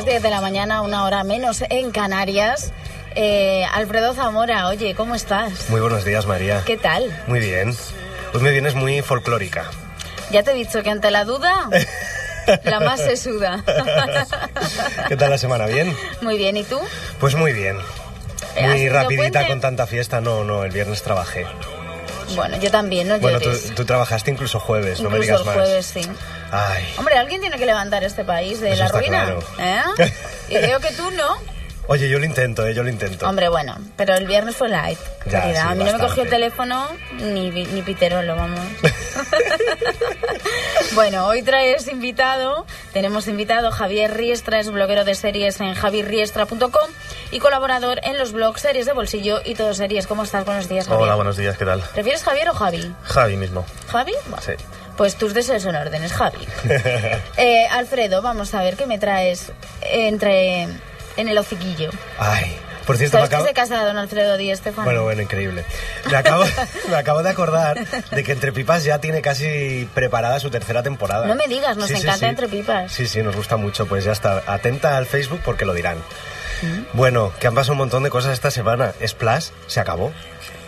las 10 de la mañana, una hora menos en Canarias. Eh, Alfredo Zamora, oye, ¿cómo estás? Muy buenos días, María. ¿Qué tal? Muy bien. Hoy me vienes muy folclórica. Ya te he dicho que ante la duda, la más se suda. ¿Qué tal la semana? ¿Bien? Muy bien, ¿y tú? Pues muy bien. ¿Has Muy rapidita puente? con tanta fiesta. No, no, el viernes trabajé. Bueno, yo también, no Bueno, tú, tú trabajaste incluso jueves, no me Incluso digas el más. jueves, sí. Ay, Hombre, alguien tiene que levantar este país de Eso la ruina. claro. ¿eh? Y veo que tú no. Oye, yo lo intento, eh, yo lo intento. Hombre, bueno, pero el viernes fue. Ya, sí, a mí no me cogió el teléfono ni, ni Piterolo, vamos. bueno, hoy traes invitado, tenemos invitado Javier Riestra, es bloguero de series en javierriestra.com y colaborador en los blogs Series de Bolsillo y Todo Series. ¿Cómo estás? Buenos días, Javier. Hola, buenos días, ¿qué tal? ¿Prefieres Javier o Javi? Javi mismo. ¿Javi? Bueno, Sí. Pues tus deseos son órdenes, Javi. Eh, Alfredo, vamos a ver qué me traes entre en el hociquillo. Ay, por cierto, me ¿Sabes que acabo... se casa don Alfredo Di Estefano? Bueno, bueno, increíble. Me acabo, me acabo de acordar de que Entre Pipas ya tiene casi preparada su tercera temporada. No me digas, nos Sí, sí, encanta sí. Entre Pipas. Sí, sí, nos gusta mucho. Pues ya está. Atenta al Facebook porque lo dirán. Mm. Bueno, que han pasado un montón de cosas esta semana. Splash se acabó.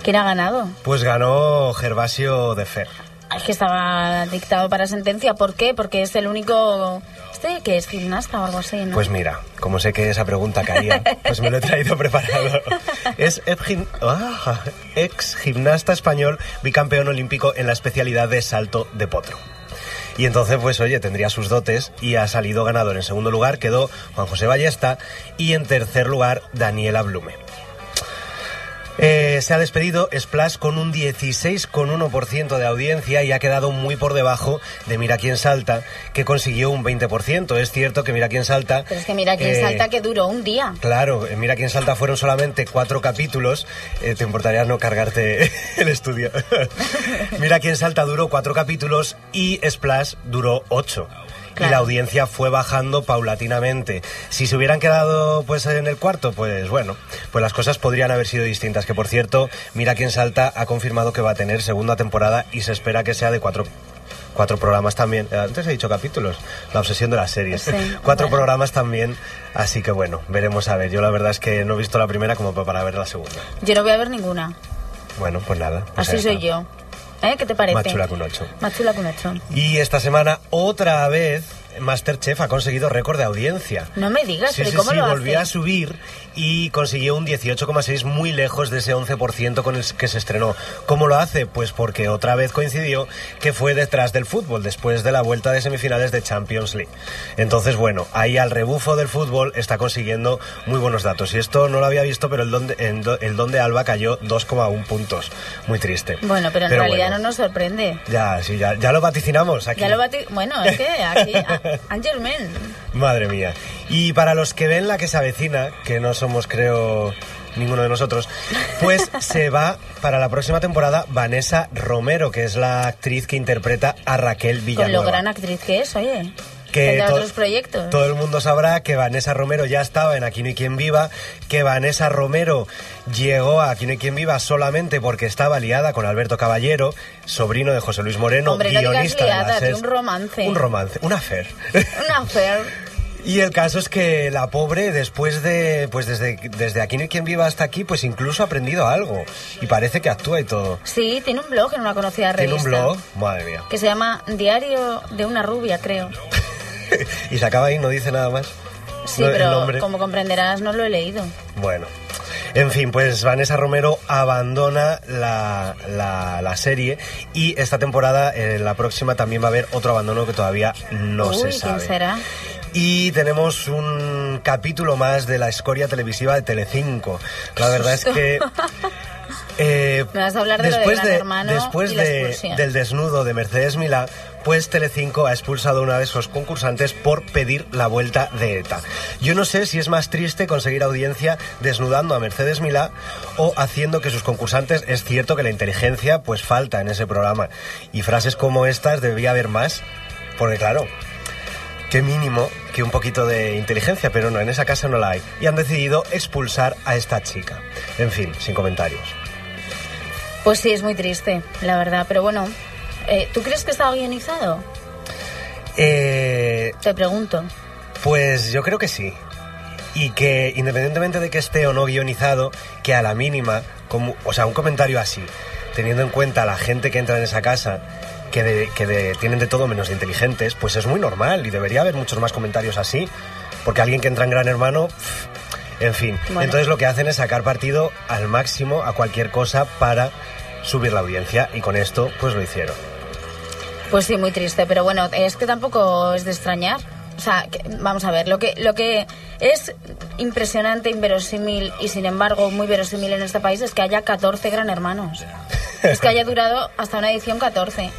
¿Quién ha ganado? Pues ganó Gervasio de Fer. Es que estaba dictado para sentencia. ¿Por qué? Porque es el único... ¿Este que es gimnasta o algo así, no? Pues mira, como sé que esa pregunta caía, pues me lo he traído preparado. Es ah, ex gimnasta español, bicampeón olímpico en la especialidad de salto de potro. Y entonces, pues oye, tendría sus dotes y ha salido ganador. En segundo lugar quedó Juan José Ballesta y en tercer lugar Daniela Blume. Eh, se ha despedido Splash con un 16,1% de audiencia y ha quedado muy por debajo de Mira quién salta, que consiguió un 20%. Es cierto que Mira quién salta... Pero es que mira, quién eh, salta que duró un día. Claro, Mira quién salta fueron solamente cuatro capítulos. Eh, ¿Te importaría no cargarte el estudio? Mira quién salta duró cuatro capítulos y Splash duró ocho. Y la audiencia fue bajando paulatinamente. Si se hubieran quedado pues en el cuarto, pues bueno, pues las cosas podrían haber sido distintas. Que por cierto, Mira quién salta ha confirmado que va a tener segunda temporada y se espera que sea de cuatro cuatro programas también. Eh, Antes he dicho capítulos, la obsesión de las series. Sí, cuatro bueno. programas también, así que bueno, veremos a ver. Yo la verdad es que no he visto la primera como para ver la segunda. Yo no voy a ver ninguna. Bueno, pues nada. pues Así soy yo. ¿Eh? ¿Qué te parece? Más chula que un ocho. Más chula que un ocho. Y esta semana, otra vez, Masterchef ha conseguido récord de audiencia. No me digas, Sí, pero sí, ¿cómo sí, lo volvió a subir y consiguió un 18,6 muy lejos de ese 11% con el que se estrenó. ¿Cómo lo hace? Pues porque otra vez coincidió que fue detrás del fútbol, después de la vuelta de semifinales de Champions League. Entonces, bueno, ahí al rebufo del fútbol está consiguiendo muy buenos datos. Y esto no lo había visto, pero el don de, en do- el don de Alba cayó 2,1 puntos. Muy triste. Bueno, pero en realidad bueno. no nos sorprende. Ya, sí, ya, ya lo vaticinamos aquí. Ya lo bati... Bueno, es que aquí... a- Angermen. Madre mía. Y para los que ven la que se avecina, que no somos, creo, ninguno de nosotros, pues se va para la próxima temporada Vanessa Romero, que es la actriz que interpreta a Raquel Con Villanueva. lo gran actriz que es, oye. Que otros proyectos. Todo el mundo sabrá que Vanessa Romero ya estaba en Aquí no hay quien viva, que Vanessa Romero llegó a Aquí no hay quien viva solamente porque estaba liada con Alberto Caballero, sobrino de José Luis Moreno, Hombre, no digas guionista de la un romance. Un romance, un affair. Una affair. Y el caso es que la pobre, después de, pues desde, desde Aquí no hay quien viva hasta aquí, pues incluso ha aprendido algo. Y parece que actúa y todo. Sí, tiene un blog en una conocida Tiene revista. un blog, madre mía. Que se llama Diario de una rubia, creo. y se acaba ahí, no dice nada más. Sí, No, pero como comprenderás, no lo he leído. Bueno. En fin, pues Vanessa Romero abandona la, la, la serie y esta temporada, en la próxima, también va a haber otro abandono que todavía no Uy, se ¿quién sabe. será? Y tenemos un capítulo más de la escoria televisiva de Telecinco. La verdad es que... eh, Me vas a hablar de lo de después Gran Hermano después y la de- expulsión. del desnudo de Mercedes Milá, pues Telecinco ha expulsado una de sus concursantes por pedir la vuelta de ETA. Yo no sé si es más triste conseguir audiencia desnudando a Mercedes Milá o haciendo que sus concursantes, es cierto que la inteligencia pues falta en ese programa y frases como estas debía haber más, porque claro, qué mínimo que un poquito de inteligencia, pero no, en esa casa no la hay. Y han decidido expulsar a esta chica. En fin, sin comentarios. Pues sí, es muy triste, la verdad. Pero bueno, eh, ¿tú crees que estaba guionizado? Eh, Te pregunto. Pues yo creo que sí. Y que independientemente de que esté o no guionizado, que a la mínima, como, o sea, un comentario así, teniendo en cuenta la gente que entra en esa casa, que, de- que de- tienen de todo menos de inteligentes, pues es muy normal y debería haber muchos más comentarios así. Porque alguien que entra en Gran Hermano, en fin. Bueno. Entonces lo que hacen es sacar partido al máximo a cualquier cosa para subir la audiencia y con esto pues lo hicieron. Pues sí, muy triste, pero bueno, es que tampoco es de extrañar. O sea, que- vamos a ver, lo que, lo que es impresionante, inverosímil y sin embargo muy verosímil en este país es que haya 14 gran hermanos. Es que haya durado hasta una edición 14.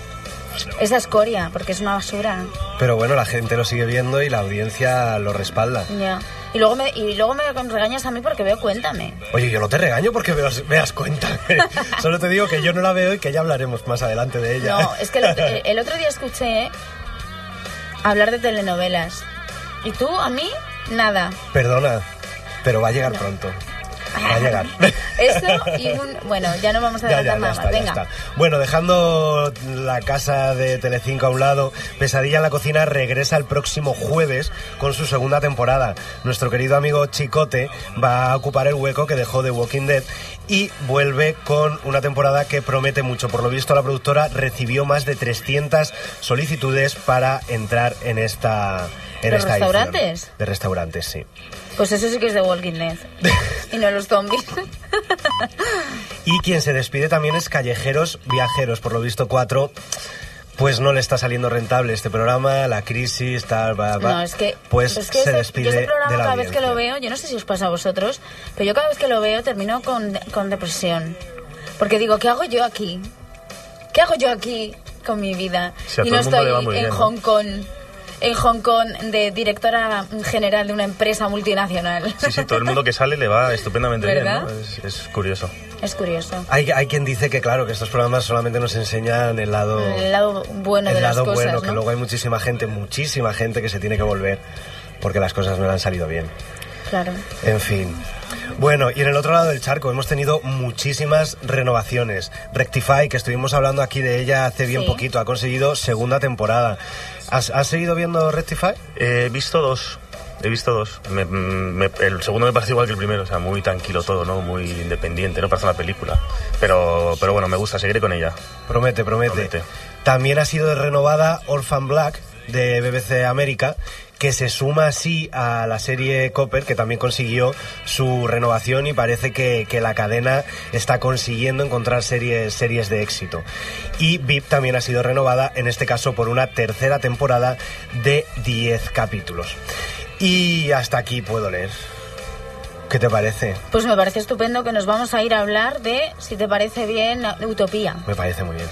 Esa escoria, porque es una basura. Pero bueno, la gente lo sigue viendo y la audiencia lo respalda. Ya. Y luego me, y luego me regañas a mí porque veo Cuéntame. Oye, yo no te regaño porque veas, veas cuéntame. Solo te digo que yo no la veo y que ya hablaremos más adelante de ella. No, es que el, otro- el otro día escuché hablar de telenovelas. Y tú, a mí, nada. Perdona, pero va a llegar pronto. Va a llegar. Eso y un... Bueno, ya no vamos a Ya, ya, adelantar ya nada está, más. ya Venga. está. Bueno, dejando la casa de Telecinco a un lado, Pesadilla en la cocina regresa el próximo jueves con su segunda temporada. Nuestro querido amigo Chicote va a ocupar el hueco que dejó de Walking Dead y vuelve con una temporada que promete mucho. Por lo visto, la productora recibió más de 300 solicitudes para entrar en esta en ¿De esta edición. restaurantes? De restaurantes, sí. Pues eso sí que es de Walking Dead. y no los zombies. Y quien se despide también es Callejeros Viajeros, por lo visto cuatro. Pues no le está saliendo rentable este programa, la crisis, tal, va, va. No, es que, pues es que se ese- despide yo ese programa de la cada vez que lo veo, yo no sé si os pasa a vosotros, pero yo cada vez que lo veo termino con, con depresión. Porque digo, ¿qué hago yo aquí? ¿Qué hago yo aquí con mi vida? Y no estoy en. Hong Kong. En Hong Kong de directora general de una empresa multinacional. Sí, sí, todo el mundo que sale le va estupendamente ¿Verdad? bien, ¿no? Es, es curioso. Es curioso. Hay, hay quien dice que, claro, que estos programas solamente nos enseñan el lado, El lado bueno el de las lado cosas, bueno, ¿no? que luego hay muchísima gente, muchísima gente que se tiene que volver porque las cosas no le han salido bien. Claro. En fin. Bueno, y en el otro lado del charco hemos tenido muchísimas renovaciones. Rectify, que estuvimos hablando aquí de ella hace bien Sí. poquito, ha conseguido segunda temporada. ¿Has, has seguido viendo Rectify? He visto dos. He visto dos. Me- me- el segundo me parece igual que el primero, o sea, muy tranquilo todo, ¿no? Muy independiente, no parece una película. Pero, pero bueno, me gusta, seguiré con ella. Promete, promete. Promete. También ha sido renovada Orphan Black de BBC América, que se suma así a la serie Copper, que también consiguió su renovación y parece que, que la cadena está consiguiendo encontrar series, series de éxito. Y VIP también ha sido renovada, en este caso por una tercera temporada de 10 capítulos. Y hasta aquí puedo leer. ¿Qué te parece? Pues me parece estupendo que nos vamos a ir a hablar de, si te parece bien, Utopía. Me parece muy bien.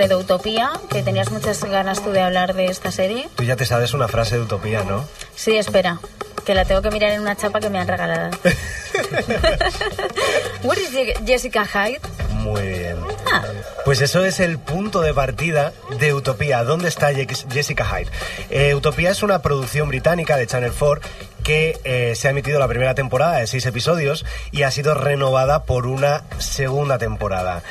Bueno, Alfredo, Utopía, que tenías muchas ganas tú de hablar de esta serie. Tú ya te sabes una frase de Utopía, ¿no? Sí, espera, que la tengo que mirar en una chapa que me han regalado. Where is Je- Jessica Hyde? Muy bien. Ah, Pues eso es el punto de partida de Utopía. ¿Dónde está Je- Jessica Hyde? Eh, Utopía es una producción británica de Channel 4 que eh, se ha emitido la primera temporada de seis episodios y ha sido renovada por una segunda temporada.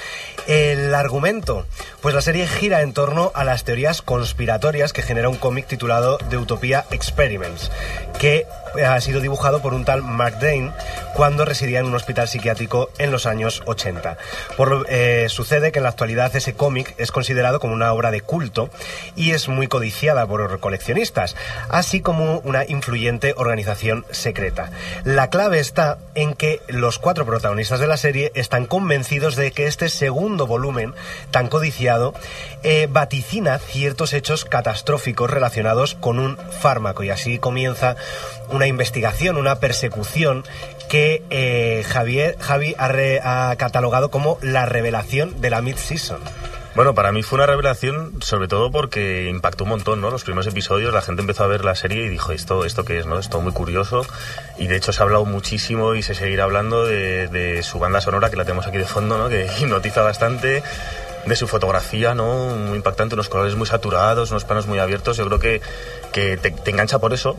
El argumento, pues la serie gira en torno a las teorías conspiratorias que genera un cómic titulado The Utopia Experiments, que eh, ha sido dibujado por un tal Mark Dane cuando residía en un hospital psiquiátrico en los años 80. Por lo- eh, sucede que en la actualidad ese cómic es considerado como una obra de culto y es muy codiciada por coleccionistas, así como una influyente organización secreta. La clave está en que los cuatro protagonistas de la serie están convencidos de que este segundo volumen, tan codiciado, eh, vaticina ciertos hechos catastróficos relacionados con un fármaco y así comienza una investigación, una persecución que eh, Javier, Javi ha, catalogado como la revelación de la mid-season. Bueno, para mí fue una revelación, sobre todo porque impactó un montón, ¿no? Los primeros episodios, la gente empezó a ver la serie y dijo, ¿esto, esto qué es, no? Esto muy curioso. Y de hecho se ha hablado muchísimo y se seguirá hablando de, de su banda sonora, que la tenemos aquí de fondo, ¿no? Que hipnotiza bastante. de su fotografía, ¿no? Muy impactante, unos colores muy saturados, unos planos muy abiertos. Yo creo que, que te, te engancha por eso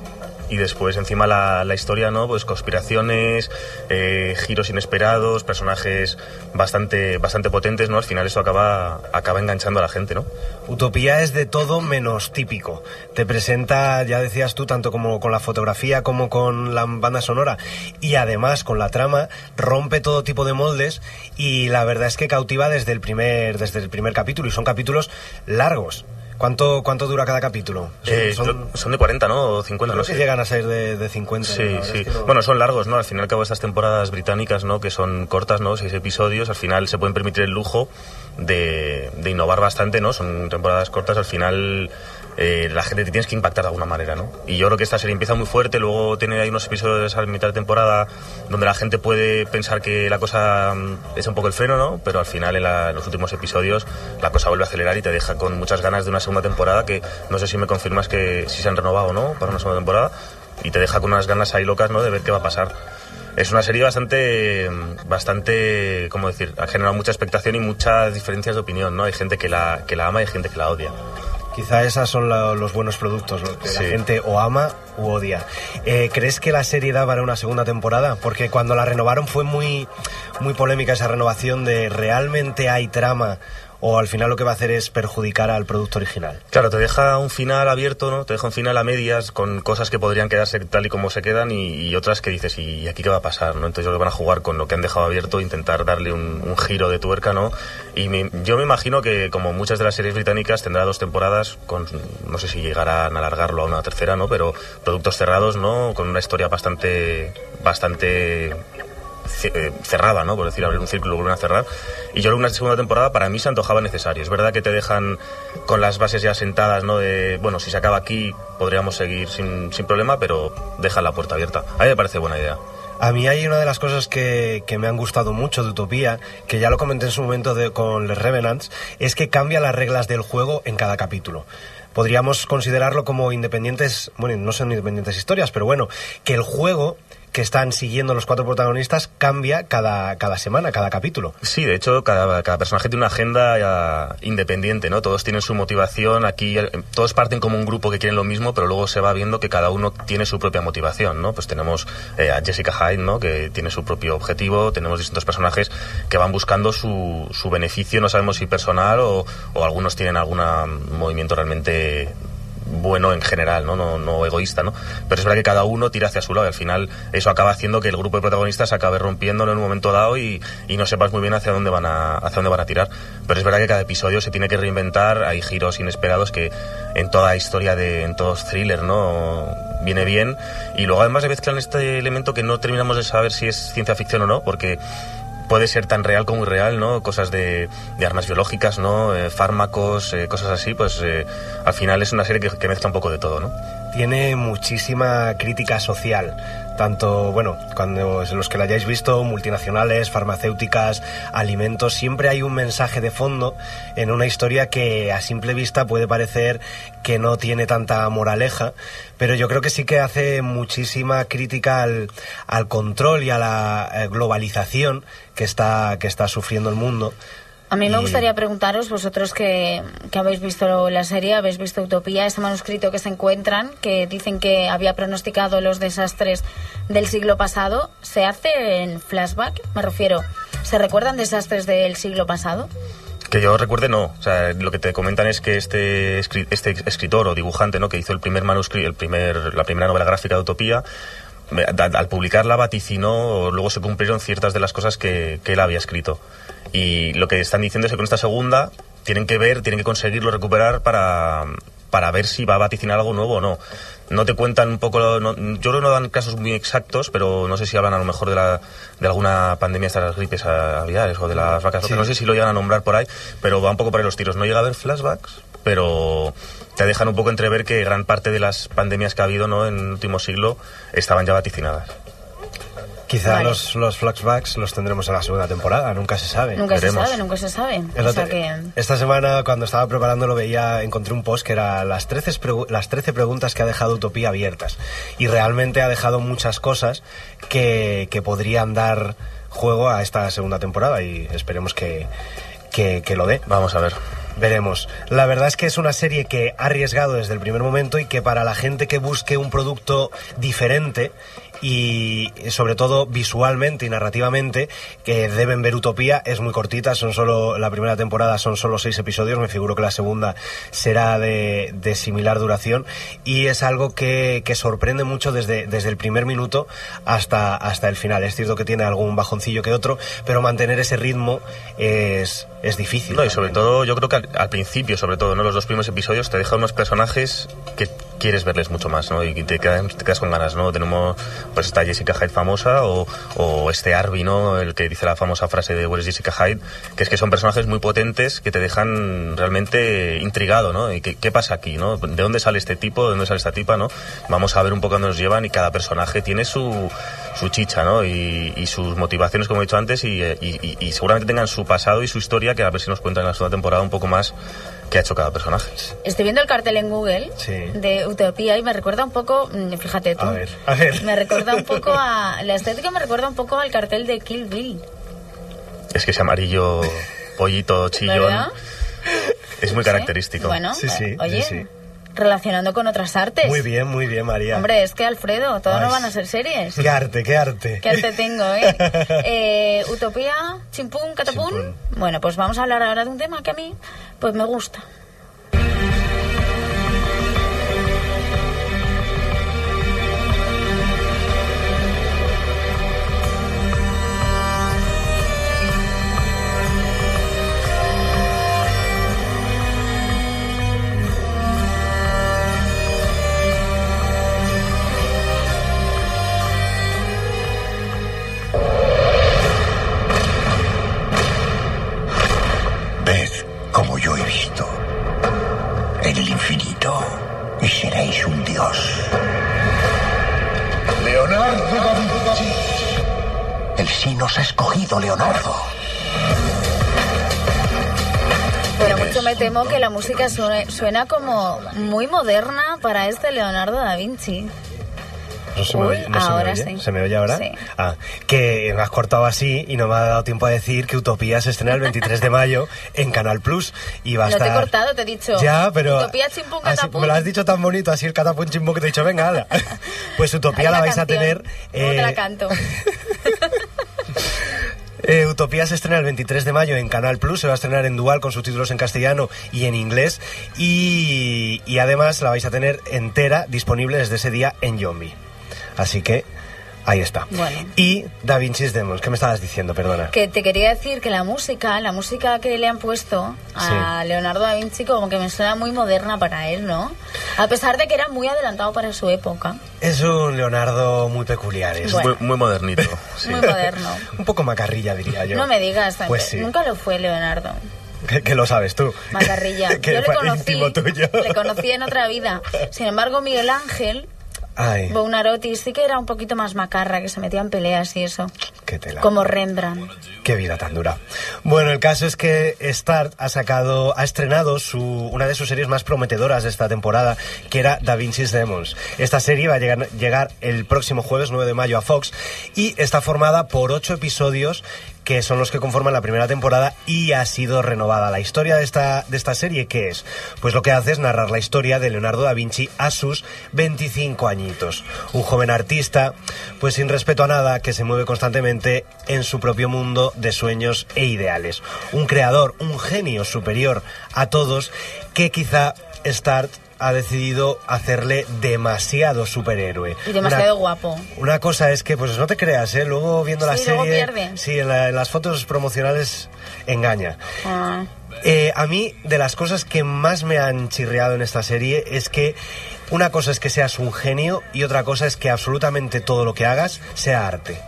y después encima la, la historia, ¿no? Pues conspiraciones, eh, giros inesperados, personajes bastante, bastante potentes, ¿no? Al final eso acaba, acaba enganchando a la gente, ¿no? Utopía es de todo menos típico. Te presenta, ya decías tú, tanto como con la fotografía como con la banda sonora y además con la trama, rompe todo tipo de moldes y la verdad es que cautiva desde el primer, desde el primer capítulo y son capítulos largos. ¿Cuánto, ¿Cuánto dura cada capítulo? Son, eh, son, son de 40, ¿no? O 50, no sé. llegan a ser de, de 50. Sí, ¿no? sí. Es que no... Bueno, son largos, ¿no? Al final, al cabo, estas temporadas británicas, ¿no? Que son cortas, ¿no? Seis episodios, al final se pueden permitir el lujo de, de innovar bastante, ¿no? Son temporadas cortas, al final eh, la gente te tienes que impactar de alguna manera, ¿no? Y yo creo que esta serie empieza muy fuerte, luego tiene ahí unos episodios a mitad de temporada donde la gente puede pensar que la cosa mm, es un poco el freno, ¿no? Pero al final en, los últimos episodios la cosa vuelve a acelerar y te deja con muchas ganas de una segunda temporada que no sé si me confirmas que si se han renovado o no para una segunda temporada y te deja con unas ganas ahí locas, ¿no? De ver qué va a pasar es una serie bastante, bastante, ¿cómo decir? Ha generado mucha expectación y muchas diferencias de opinión, ¿no? Hay gente que la, que la ama y hay gente que la odia. Quizá esos son la, los buenos productos, lo que sí. la gente o ama u odia. Eh, ¿Crees que la serie da para una segunda temporada? Porque cuando la renovaron fue muy, muy polémica esa renovación de realmente hay trama o al final lo que va a hacer es perjudicar al producto original. Claro, te deja un final abierto, ¿no? Te deja un final a medias con cosas que podrían quedarse tal y como se quedan y, otras que dices, ¿y aquí qué va a pasar? ¿no? Entonces van a jugar con lo que han dejado abierto, intentar darle un, giro de tuerca, ¿no? Y yo me imagino que como muchas de las series británicas tendrá dos temporadas con, no sé si llegarán a alargarlo a una tercera, ¿no? Pero productos cerrados, ¿no? Con una historia bastante, bastante cerrada, ¿no? Por decir, abrir un círculo y volver a cerrar. Y yo creo que una segunda temporada para mí se antojaba necesario. Es verdad que te dejan con las bases ya sentadas, ¿no? De, bueno, si se acaba aquí podríamos seguir sin, sin problema, pero deja la puerta abierta. A mí me parece buena idea. A mí hay una de las cosas que, que, me han gustado mucho de Utopía, que ya lo comenté en su momento con Les Revenants, es que cambia las reglas del juego en cada capítulo podríamos considerarlo como independientes, bueno, no son independientes historias, pero bueno, que el juego que están siguiendo los cuatro protagonistas cambia cada, cada semana, cada capítulo. Sí, de hecho, cada, cada personaje tiene una agenda independiente, ¿no? Todos tienen su motivación, aquí todos parten como un grupo que quieren lo mismo, pero luego se va viendo que cada uno tiene su propia motivación, ¿no? Pues tenemos eh, a Jessica Hyde, ¿no? Que tiene su propio objetivo, tenemos distintos personajes que van buscando su, su beneficio, no sabemos si personal o, o algunos tienen algún movimiento realmente bueno en general, ¿no? No, no egoísta, ¿no? Pero es verdad que cada uno tira hacia su lado y al final eso acaba haciendo que el grupo de protagonistas acabe rompiendo en un momento dado y, y, no sepas muy bien hacia dónde van a hacia dónde van a tirar. Pero es verdad que cada episodio se tiene que reinventar, hay giros inesperados que en toda historia de en todos thrillers, ¿no? viene bien y luego además se mezclan este elemento que no terminamos de saber si es ciencia ficción o no, porque puede ser tan real como irreal, ¿no? Cosas de, de armas biológicas, ¿no? Eh, fármacos, eh, cosas así, pues eh, al final es una serie que, que, mezcla un poco de todo, ¿no? Tiene muchísima crítica social, tanto, bueno, cuando los que la hayáis visto, multinacionales, farmacéuticas, alimentos, siempre hay un mensaje de fondo en una historia que a simple vista puede parecer que no tiene tanta moraleja, pero yo creo que sí que hace muchísima crítica al, al control y a la globalización que está, que está sufriendo el mundo. A mí me y... gustaría preguntaros, vosotros que, que, habéis visto la serie, habéis visto Utopía, ese manuscrito que se encuentran, que dicen que había pronosticado los desastres del siglo pasado, ¿se hace en flashback? Me refiero, ¿se recuerdan desastres del siglo pasado? Que yo recuerde, no. O sea, lo que te comentan es que este, este escritor o dibujante, ¿no? Que hizo el primer manuscrito, el primer, la primera novela gráfica de Utopía, al publicarla vaticinó, luego se cumplieron ciertas de las cosas que, que él había escrito. Y lo que están diciendo es que con esta segunda tienen que ver, tienen que conseguirlo recuperar para, para ver si va a vaticinar algo nuevo o no. No te cuentan un poco, no, yo creo que no dan casos muy exactos, pero no sé si hablan a lo mejor de, la, de alguna pandemia de las gripes aviares o de las vacas, sí. no sé si lo llegan a nombrar por ahí, pero va un poco por ahí los tiros. No llega a haber flashbacks, pero te dejan un poco entrever que gran parte de las pandemias que ha habido ¿no? en el último siglo estaban ya vaticinadas. Quizá vale. los, los flashbacks los tendremos en la segunda temporada, nunca se sabe. Nunca Veremos. se sabe, nunca se sabe. O sea que... Esta semana, cuando estaba preparándolo, veía, encontré un post que era las 13, las 13 preguntas que ha dejado Utopía abiertas. Y realmente ha dejado muchas cosas que, que podrían dar juego a esta segunda temporada y esperemos que, que, que lo dé. Vamos a ver. Veremos. La verdad es que es una serie que ha arriesgado desde el primer momento y que para la gente que busque un producto diferente y sobre todo visualmente y narrativamente que deben ver Utopía es muy cortita son solo la primera temporada son solo seis episodios me figuro que la segunda será de, de similar duración y es algo que, que, sorprende mucho desde, desde el primer minuto hasta, hasta el final. Es cierto que tiene algún bajoncillo que otro pero mantener ese ritmo es, es difícil no, y sobre todo yo creo que al, al, principio sobre todo no los dos primeros episodios te dejan unos personajes que quieres verles mucho más no y te quedas, con ganas no tenemos pues está Jessica Hyde famosa o, o, este Arby, ¿no? El que dice la famosa frase de Where is Jessica Hyde, que es que son personajes muy potentes que te dejan realmente intrigado, ¿no? ¿Y qué, qué, pasa aquí, no? ¿De dónde sale este tipo? ¿De dónde sale esta tipa, no? Vamos a ver un poco dónde nos llevan y cada personaje tiene su, su chicha, ¿no? Y, y, sus motivaciones, como he dicho antes, y, y, y, seguramente tengan su pasado y su historia, que a ver si nos cuentan en la segunda temporada un poco más qué ha hecho cada personaje. Estoy viendo el cartel en Google Sí. de Utopía y me recuerda un poco, mm, fíjate tú, A ver, a ver. me recuerda un poco a, la estética me recuerda un poco al cartel de Kill Bill. Es que ese amarillo, pollito, chillón, ¿Verdad? es muy Sí. característico. Bueno, Sí, sí, oye, sí, sí. Relacionando con otras artes. Muy bien, muy bien, María. Hombre, es que Alfredo, todo Ay, no van a ser series. Qué arte, qué arte. ¿Qué arte tengo, eh? Eh, Utopía, chimpún, catapún. Chimpún. Bueno, pues vamos a hablar ahora de un tema que a mí, pues me gusta. Temo que la música suene- suena como muy moderna para este Leonardo da Vinci. No se me Uy, oye, no se me ahora oye. sí. ¿Se me oye ahora? Sí. Ah, que me has cortado así y no me ha dado tiempo a decir que Utopía se estrena el 23 de mayo en Canal Plus y va a No te he estar... cortado, te he dicho. Ya, pero... Utopía, chimpún, así- me lo has dicho tan bonito, así el catapún chimpún que te he dicho, venga, hala. Pues Utopía la vais canción. a tener... ¿Cómo te la eh, canto? Eh, Utopía se estrena el 23 de mayo en Canal Plus, se va a estrenar en dual con subtítulos en castellano y en inglés y, y además la vais a tener entera disponible desde ese día en Yombi. Así que ahí está. Bueno. Y Da Vinci's Demons, ¿qué me estabas diciendo? Perdona. Que te quería decir que la música, la música que le han puesto a Leonardo da Vinci como que me suena muy moderna para él, ¿no? A pesar de que era muy adelantado para su época. Es un Leonardo muy peculiar, es Bueno. Muy, muy modernito. sí. Muy moderno. un poco macarrilla, diría yo. No me digas, Pues sí. nunca lo fue Leonardo. Que, que lo sabes tú. Macarrilla. que Yo le conocí, tuyo. le conocí en otra vida. Sin embargo, Miguel Ángel Ay, Buonarroti sí que era un poquito más macarra, que se metía en peleas y eso. Qué tela. Como Rembrandt. Qué vida tan dura. Bueno, el caso es que Start ha sacado, ha estrenado su, una de sus series más prometedoras de esta temporada, que era Da Vinci's Demons. Esta serie va a llegar, llegar el próximo jueves 9 de mayo a Fox y está formada por ocho episodios que son los que conforman la primera temporada y ha sido renovada. La historia de esta, de esta serie, ¿qué es? Pues lo que hace es narrar la historia de Leonardo da Vinci a sus 25 añitos. Un joven artista, pues sin respeto a nada, que se mueve constantemente en su propio mundo de sueños e ideales. Un creador, un genio superior a todos, que quizá Start ha decidido hacerle demasiado superhéroe. Y demasiado Una- guapo. una cosa es que, pues no te creas, ¿eh? Luego viendo la Sí, luego serie. pierde. Sí, en, la- en las fotos promocionales engaña. Ah. Eh, a mí, de las cosas que más me han chirreado en esta serie es que una cosa es que seas un genio y otra cosa es que absolutamente todo lo que hagas sea arte.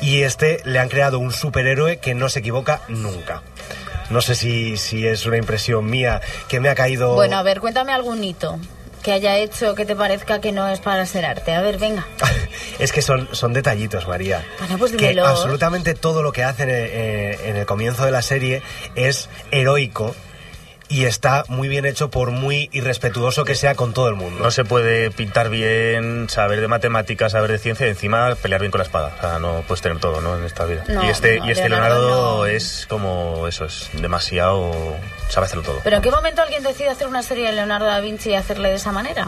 Y este le han creado un superhéroe que no se equivoca nunca. No sé si, si es una impresión mía que me ha caído. Bueno, a ver, cuéntame algún hito que haya hecho que te parezca que no es para ser arte. A ver, venga. Es que son, son detallitos, María. Bueno, pues que absolutamente todo lo que hacen eh, en el comienzo de la serie es heroico y está muy bien hecho por muy irrespetuoso que sea con todo el mundo. No se puede pintar bien, saber de matemáticas, saber de ciencia y encima pelear bien con la espada. O sea, no puedes tener todo, ¿no? En esta vida. No, y este, no, y este Leonardo Leonardo, no. es como eso, es demasiado. sabe hacerlo todo. ¿Pero en qué momento alguien decide hacer una serie de Leonardo da Vinci y hacerle de esa manera?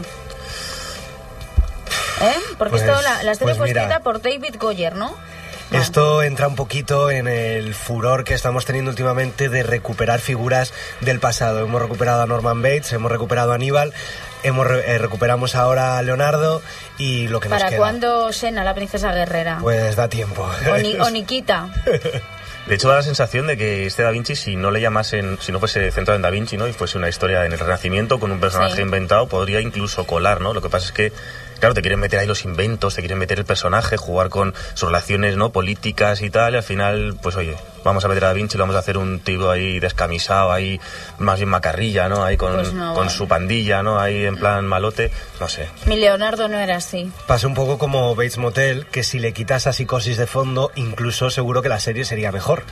¿Eh? Porque Pues- esto la, la serie pues fue mira. escrita por David Goyer, ¿no? Esto entra un poquito en el furor que estamos teniendo últimamente de recuperar figuras del pasado. Hemos recuperado a Norman Bates, hemos recuperado a Aníbal, hemos re- eh, recuperamos ahora a Leonardo y lo que nos ¿Para cuándo Xena, la princesa guerrera? Pues da tiempo. O, Ni- o Nikita. De hecho, da la sensación de que este Da Vinci, si no le llamasen, si no fuese centrado en Da Vinci, ¿no? Y fuese una historia en el Renacimiento con un personaje Sí. inventado, podría incluso colar, ¿no? Lo que pasa es que, claro, te quieren meter ahí los inventos, te quieren meter el personaje, jugar con sus relaciones, ¿no? Políticas y tal, y al final, pues oye, vamos a meter a Da Vinci, le vamos a hacer un tipo ahí descamisado, ahí más bien macarrilla, ¿no? Ahí con, Pues no, con bueno. su pandilla, ¿no? Ahí en plan malote, no sé. Mi Leonardo no era así. Pasa un poco como Bates Motel, que si le quitas a psicosis de fondo, incluso seguro que la serie sería mejor.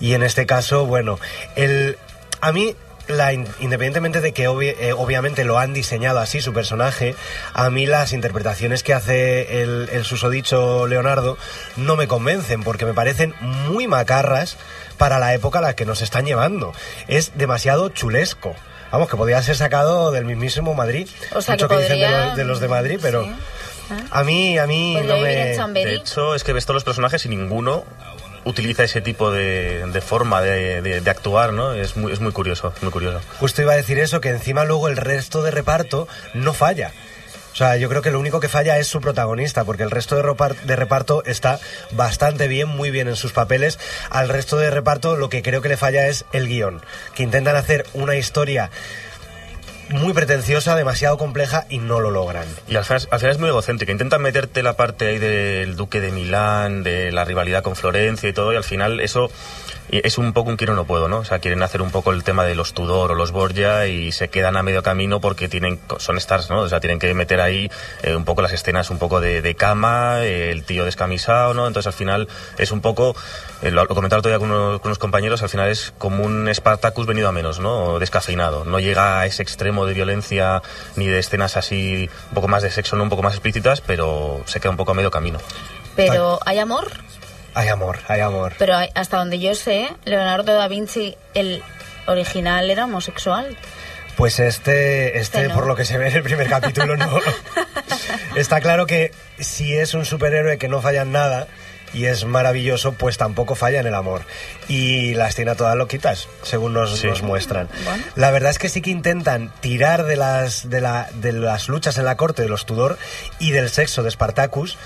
Y en este caso, bueno, el, a mí, la, in- independientemente de que obvi- eh, obviamente lo han diseñado así su personaje, a mí las interpretaciones que hace el, el susodicho Leonardo no me convencen, porque me parecen muy macarras para la época a la que nos están llevando. Es demasiado chulesco. Vamos, que podría ser sacado del mismísimo Madrid. O sea, Mucho que que dicen de los, de los de Madrid, pero... Sí. ¿Ah? A mí, a mí no me... De hecho, es que ves todos los personajes y ninguno utiliza ese tipo de, de forma de, de- actuar, ¿no? Es muy, es muy curioso, muy curioso. Justo iba a decir eso, que encima luego el resto de reparto no falla. O sea, yo creo que lo único que falla es su protagonista, porque el resto de reparto está bastante bien, muy bien en sus papeles. Al resto de reparto lo que creo que le falla es el guion, que intentan hacer una historia muy pretenciosa, demasiado compleja y no lo logran. Y al final, al final es muy egocéntrica. Intentan meterte la parte ahí del duque de Milán, de la rivalidad con Florencia y todo, y al final eso es un poco un quiero no puedo, ¿no? O sea, quieren hacer un poco el tema de los Tudor o los Borgia y se quedan a medio camino porque tienen son stars, ¿no? O sea, tienen que meter ahí eh, un poco las escenas un poco de, de cama, eh, el tío descamisado, ¿no? Entonces al final es un poco, eh, lo, lo comentaba todavía con unos, con unos compañeros, al final es como un Spartacus venido a menos, ¿no? Descafeinado. No llega a ese extremo de violencia ni de escenas así, un poco más de sexo, ¿no? Un poco más explícitas, pero se queda un poco a medio camino. Pero hay amor. Hay amor, hay amor. Pero hay- hasta donde yo sé, Leonardo da Vinci, el original, era homosexual. Pues este, este, Este no. por lo que se ve en el primer capítulo, no. Está claro que si es un superhéroe que no falla en nada y es maravilloso, pues tampoco falla en el amor. Y las tiene a todas loquitas, según nos, Sí. nos muestran. Bueno. La verdad es que sí que intentan tirar de las, de, la, de las luchas en la corte de los Tudor y del sexo de Spartacus,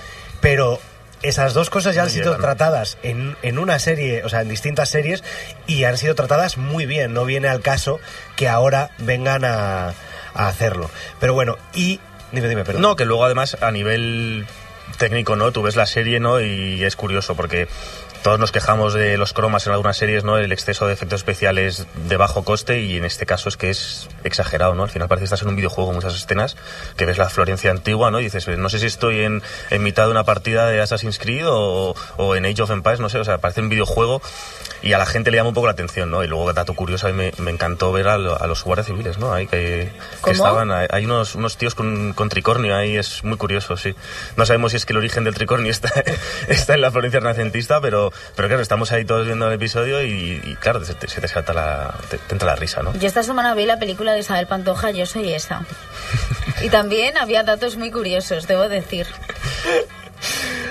pero esas dos cosas ya han sido tratadas en, en una serie, o sea, en distintas series, y han sido tratadas muy bien. No viene al caso que ahora vengan a, a hacerlo. Pero bueno, y. Dime, dime, perdón. No, que luego además a nivel técnico, ¿no? Tú ves la serie, ¿no? Y es curioso porque todos nos quejamos de los cromas en algunas series, ¿no? El exceso de efectos especiales de bajo coste y en este caso es que es exagerado, ¿no? Al final parece que estás en un videojuego, muchas escenas, que ves la Florencia antigua, ¿no? Y dices, no sé si estoy en, en mitad de una partida de Assassin's Creed o, o en Age of Empires, no sé, o sea, parece un videojuego y a la gente le llama un poco la atención, ¿no? Y luego, dato curioso, a mí me, me encantó ver a, lo- a los guardias civiles, ¿no? Ahí que, que estaban, hay, hay unos, unos tíos con, con tricornio ahí, es muy curioso, sí. No sabemos si es que el origen del tricornio está, está en la Florencia renacentista, pero, pero claro, estamos ahí todos viendo el episodio y, y, claro, se te, se te salta la, te, te entra la risa, ¿no? Yo esta semana vi la película de Isabel Pantoja, Yo soy esa. Y también había datos muy curiosos, debo decir.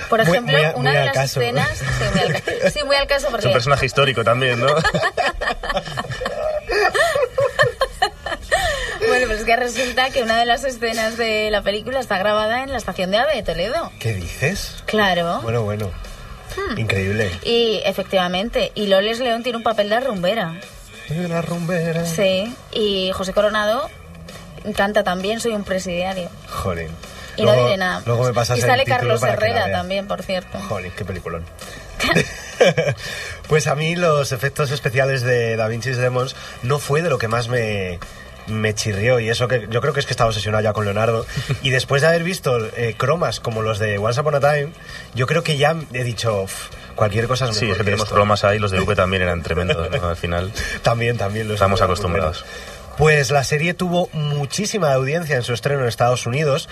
Por ejemplo, muy a- una de las caso. escenas... Sí, muy al, ca- sí, muy al caso Es porque... un personaje histórico también, ¿no? Bueno, pues es que resulta que una de las escenas de la película está grabada en la estación de AVE de Toledo. ¿Qué dices? Claro. Bueno, bueno. Hmm. Increíble. Y efectivamente, y Loles León tiene un papel de rumbera. Una rumbera. Sí, y José Coronado canta también Soy un presidiario. Joder. Y no diré nada. Luego me pasas y el sale título Carlos que Herrera también, por cierto. Joder, qué peliculón. pues a mí los efectos especiales de Da Vinci's Demons no fue de lo que más me, me chirrió y eso que yo creo que es que estaba obsesionado ya con Leonardo y después de haber visto eh, cromas como los de Once Upon a Time, yo creo que ya he dicho "Uf, cualquier cosa es Sí, mejor es que tenemos esto". cromas ahí, los de V también eran tremendos, ¿no? Al final También, también. los estamos acostumbrados. Pues la serie tuvo muchísima audiencia en su estreno en Estados Unidos.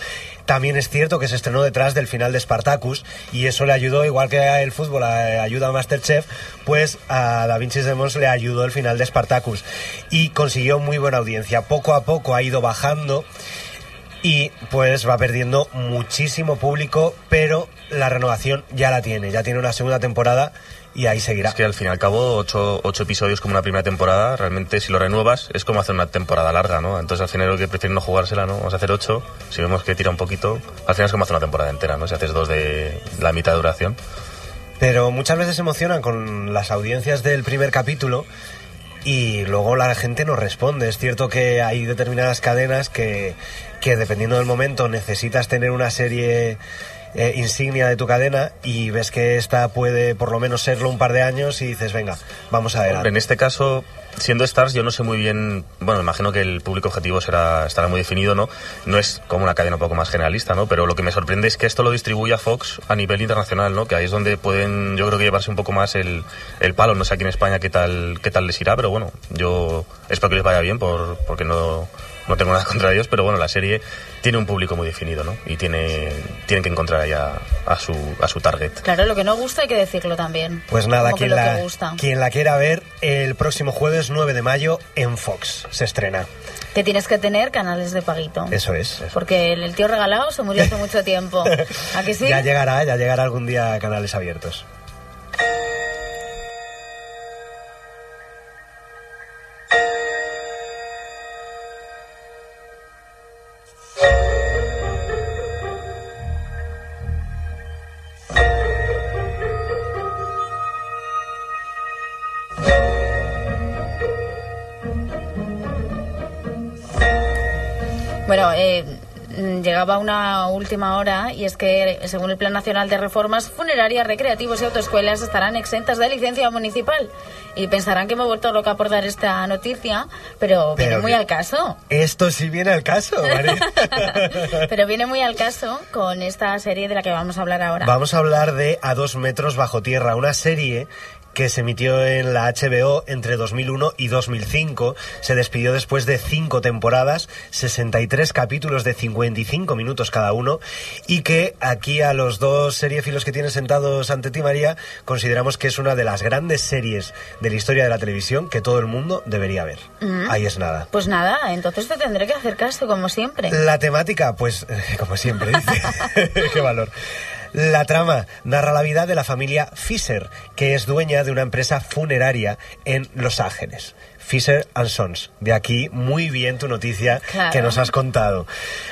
También es cierto que se estrenó detrás del final de Spartacus y eso le ayudó, igual que el fútbol ayuda a Masterchef, pues a Da Vinci's Demons le ayudó el final de Spartacus y consiguió muy buena audiencia. Poco a poco ha ido bajando y pues va perdiendo muchísimo público, pero la renovación ya la tiene, ya tiene una segunda temporada y ahí seguirá. Es que al fin y al cabo, ocho, ocho episodios como una primera temporada, realmente si lo renuevas es como hacer una temporada larga, ¿no? Entonces al final lo que prefieren no jugársela, ¿no? Vamos a hacer ocho, si vemos que tira un poquito, al final es como hacer una temporada entera, ¿no? Si haces dos de la mitad de duración. Pero muchas veces se emocionan con las audiencias del primer capítulo y luego la gente no responde. Es cierto que hay determinadas cadenas que, que dependiendo del momento necesitas tener una serie eh, insignia de tu cadena y ves que esta puede por lo menos serlo un par de años y dices, venga, vamos Hombre, adelante. en este caso, siendo Stars, yo no sé muy bien. Bueno, imagino que el público objetivo será, estará muy definido, ¿no? No es como una cadena un poco más generalista, ¿no? Pero lo que me sorprende es que esto lo distribuya Fox a nivel internacional, ¿no? Que ahí es donde pueden, yo creo que llevarse un poco más el, el palo. No sé aquí en España qué tal, qué tal les irá, pero bueno, yo espero que les vaya bien por, porque no, no tengo nada contra ellos, pero bueno, la serie tiene un público muy definido, ¿no? Y tiene, tienen que encontrar allá a su, a su target. Claro, lo que no gusta hay que decirlo también. Pues nada, que quien la, quien la quiera ver, el próximo jueves 9 de mayo en Fox se estrena. Que tienes que tener canales de paguito. Eso es. Porque el, el tío regalado se murió hace mucho tiempo. ¿A que sí? Ya llegará, ya llegará algún día a canales abiertos. Llegaba una última hora y es que, según el Plan Nacional de Reformas, funerarias, recreativos y autoescuelas estarán exentas de licencia municipal. Y pensarán que me he vuelto loca por dar esta noticia, pero viene Pero muy que- al caso. Esto sí viene al caso, María. Pero viene muy al caso con esta serie de la que vamos a hablar ahora. Vamos a hablar de A dos metros bajo tierra, una serie que se emitió en la HBO entre 2001 y 2005. Se despidió después de cinco temporadas, 63 capítulos de 55 minutos cada uno, y que aquí a los dos seriefilos que tienes sentados ante ti, María, consideramos que es una de las grandes series de la historia de la televisión que todo el mundo debería ver. Ahí es nada. Pues nada, entonces te tendré que hacer caso, como siempre. La temática, pues, como siempre, dice. Qué valor. La trama narra la vida de la familia Fisher, que es dueña de una empresa funeraria en Los Ángeles. Fisher and Sons. De aquí, muy bien tu noticia Claro. que nos has contado.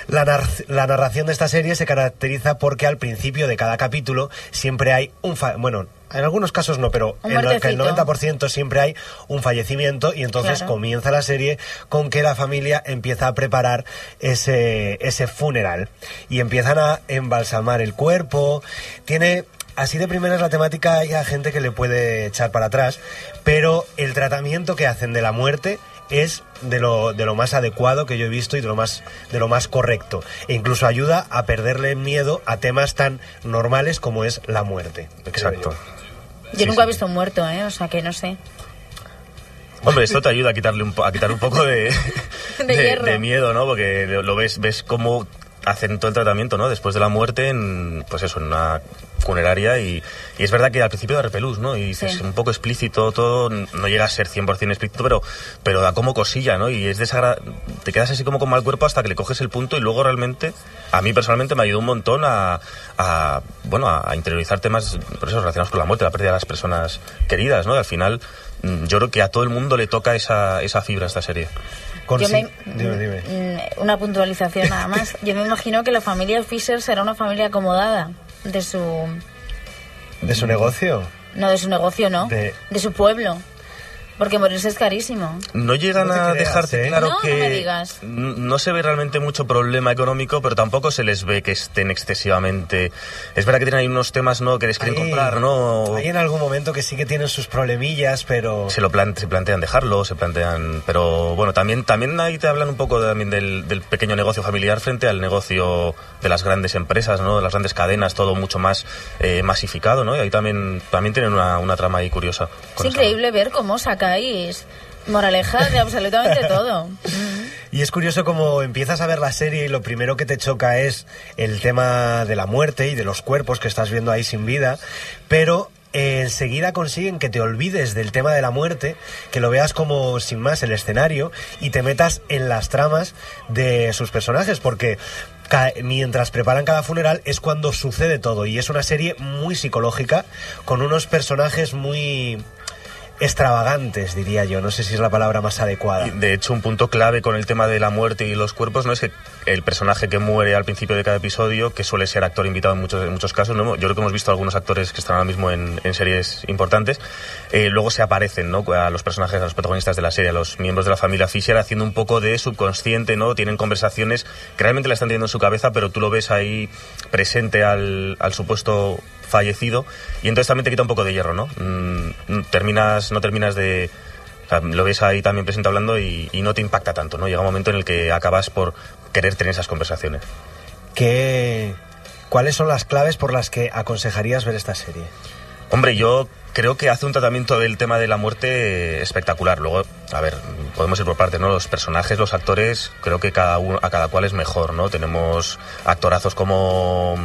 La, nar- la narración de esta serie se caracteriza porque al principio de cada capítulo siempre hay un... fa- bueno, en algunos casos no, pero en que el muertecito. 90% siempre hay un fallecimiento y entonces Claro. comienza la serie con que la familia empieza a preparar ese, ese funeral y empiezan a embalsamar el cuerpo. Tiene, así de primeras la temática, hay a gente que le puede echar para atrás, pero el tratamiento que hacen de la muerte es de lo, de lo más adecuado que yo he visto y de lo más de lo más correcto e incluso ayuda a perderle miedo a temas tan normales como es la muerte Exacto. yo. Yo Sí, nunca he visto un muerto, ¿eh? O sea que no sé. Hombre, esto te ayuda a quitarle un, po- a quitar un poco de, De miedo, ¿no? Porque lo, lo ves, ves cómo hacen todo el tratamiento, ¿no? Después de la muerte, en, pues eso, en una funeraria y, y es verdad que al principio da repelús, ¿no? Y dices, Sí. un poco explícito todo, no llega a ser 100% explícito, pero, pero da como cosilla, ¿no? Y es desagra te quedas así como con mal cuerpo hasta que le coges el punto y luego realmente, a mí personalmente me ayudó un montón a, a, bueno, a interiorizar temas por eso, relacionados con la muerte, la pérdida de las personas queridas, ¿no? Y al final, mm, yo creo que a todo el mundo le toca esa, esa fibra esta serie. Con Yo sí- me- dime, dime. mm, Una puntualización nada más. Yo me imagino que la familia Fisher será una familia acomodada de su... de su negocio No de su negocio, no. De- De su pueblo. Porque morirse es carísimo. No llegan No a creas, dejarte ¿eh? claro No, no que me digas. no se ve realmente mucho problema económico, pero tampoco se les ve que estén excesivamente. Es verdad que tienen ahí unos temas no que les quieren Hay- comprar, ¿no? Hay en algún momento que sí que tienen sus problemillas, pero... se lo plan- se plantean dejarlo, se plantean, pero bueno, también también ahí te hablan un poco también del, del pequeño negocio familiar frente al negocio de las grandes empresas, ¿no? De las grandes cadenas, todo mucho más eh, masificado, ¿no? Y ahí también también tienen una, una trama ahí curiosa. Es increíble ver cómo sacáis moralejas de absolutamente todo. Y es curioso como empiezas a ver la serie y lo primero que te choca es el tema de la muerte y de los cuerpos que estás viendo ahí sin vida, pero eh, enseguida consiguen que te olvides del tema de la muerte, que lo veas como sin más el escenario y te metas en las tramas de sus personajes, porque mientras preparan cada funeral es cuando sucede todo y es una serie muy psicológica con unos personajes muy extravagantes, diría yo. No sé si es la palabra más adecuada. De hecho, un punto clave con el tema de la muerte y los cuerpos no es que el personaje que muere al principio de cada episodio, que suele ser actor invitado en muchos, en muchos casos, ¿no? yo creo que hemos visto algunos actores que están ahora mismo en, en series importantes, eh, luego se aparecen ¿no? a los personajes, a los protagonistas de la serie, a los miembros de la familia Fisher, haciendo un poco de subconsciente, ¿no? tienen conversaciones que realmente la están teniendo en su cabeza, pero tú lo ves ahí presente al, al supuesto fallecido y entonces también te quita un poco de hierro, ¿no? Mm, terminas, no terminas de... sea, lo ves ahí también presente hablando y, y no te impacta tanto, ¿no? Llega un momento en el que acabas por querer tener esas conversaciones. ¿Qué, ¿Cuáles son las claves por las que aconsejarías ver esta serie? Hombre, yo creo que hace un tratamiento del tema de la muerte espectacular. Luego, a ver, podemos ir por partes, ¿no? Los personajes, los actores, creo que cada uno, a cada cual es mejor, ¿no? Tenemos actorazos como,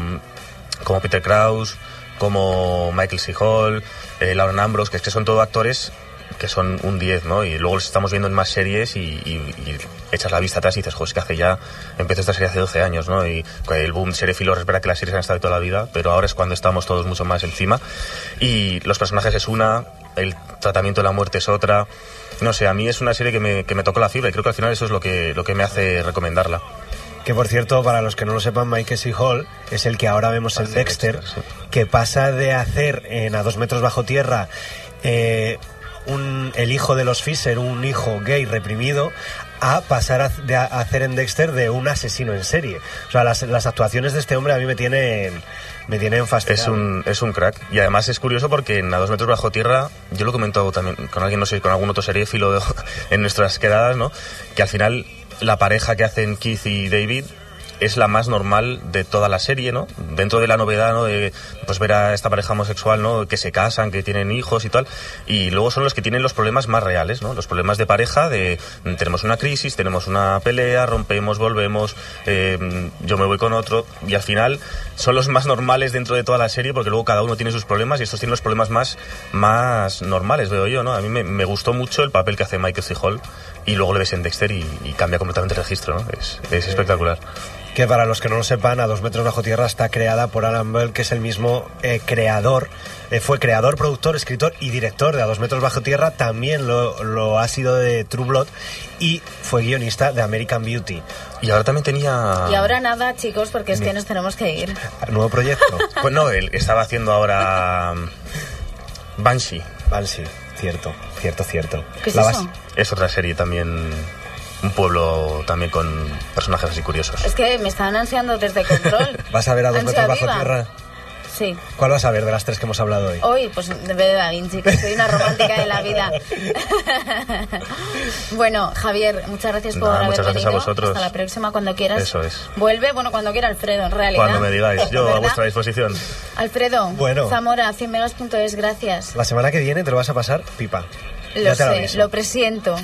como Peter Krause, como Michael C. Hall, eh, Lauren Ambrose, que es que son todos actores que son un 10, ¿no? Y luego los estamos viendo en más series y, y- y echas la vista atrás y dices, joder, es que hace ya, empezó esta serie hace 12 años, ¿no? Y el boom seriefilo es verdad que las series han estado toda la vida, pero ahora es cuando estamos todos mucho más encima. Y los personajes es una, el tratamiento de la muerte es otra. No sé, a mí es una serie que me, que me tocó la fibra y creo que al final eso es lo que, lo que me hace recomendarla. Que por cierto, para los que no lo sepan, Michael C. Hall es el que ahora vemos en Dexter, Dexter, sí. que pasa de hacer en A dos metros bajo tierra eh, un, el hijo de los Fisher, un hijo gay reprimido, a pasar a, de a- hacer en Dexter de un asesino en serie. O sea, las, las actuaciones de este hombre a mí me tienen, me tienen fastidiado. Es un, es un crack. Y además es curioso porque en A dos metros bajo tierra, yo lo he comentado también con alguien, no sé, con algún otro seriéfilo de- en nuestras quedadas, ¿no? Que al final la pareja que hacen Keith y David es la más normal de toda la serie, ¿no? Dentro de la novedad, ¿no? De pues ver a esta pareja homosexual, ¿no? Que se casan, que tienen hijos y tal. Y luego son los que tienen los problemas más reales, ¿no? Los problemas de pareja, de mm, tenemos una crisis, tenemos una pelea, rompemos, volvemos, eh, yo me voy con otro. Y al final son los más normales dentro de toda la serie porque luego cada uno tiene sus problemas y estos tienen los problemas más, más normales, veo yo, ¿no? A mí me, me gustó mucho el papel que hace Michael C. Hall y luego le ves en Dexter y, y cambia completamente el registro, ¿no? Es, es espectacular. Que para los que no lo sepan, A dos metros bajo tierra está creada por Alan Bell, que es el mismo eh, creador, eh, fue creador, productor, escritor y director de A dos metros bajo tierra, también lo, lo ha sido de True Blood y fue guionista de American Beauty. Y ahora también tenía... Y ahora nada, chicos, porque es que nos tenemos que ir. Nuevo proyecto. Pues no, él estaba haciendo ahora mm, Banshee. Sí, cierto, cierto, cierto. ¿Qué es La eso? Es otra serie también, un pueblo también con personajes así curiosos. Es que me están ansiando desde control. ¿Vas a ver a dos metros bajo tierra? Sí. ¿Cuál vas a ver de las tres que hemos hablado hoy? Hoy, pues de Da Vinci, que soy una romántica de la vida. bueno, Javier, muchas gracias por Nada, haber muchas gracias a venido. vosotros. Hasta la próxima, cuando quieras. Eso es. Vuelve, bueno, cuando quiera Alfredo, en realidad. Cuando me digáis, yo a vuestra disposición. Alfredo, Bueno. Zamora, 100megas.es, gracias. La semana que viene te lo vas a pasar pipa. Lo sé, lo presiento.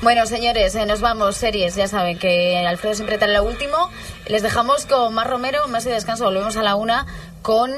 Bueno, señores, eh, nos vamos, series, ya saben que Alfredo siempre trae lo último. Les dejamos con más Romero, más de descanso, volvemos a la una con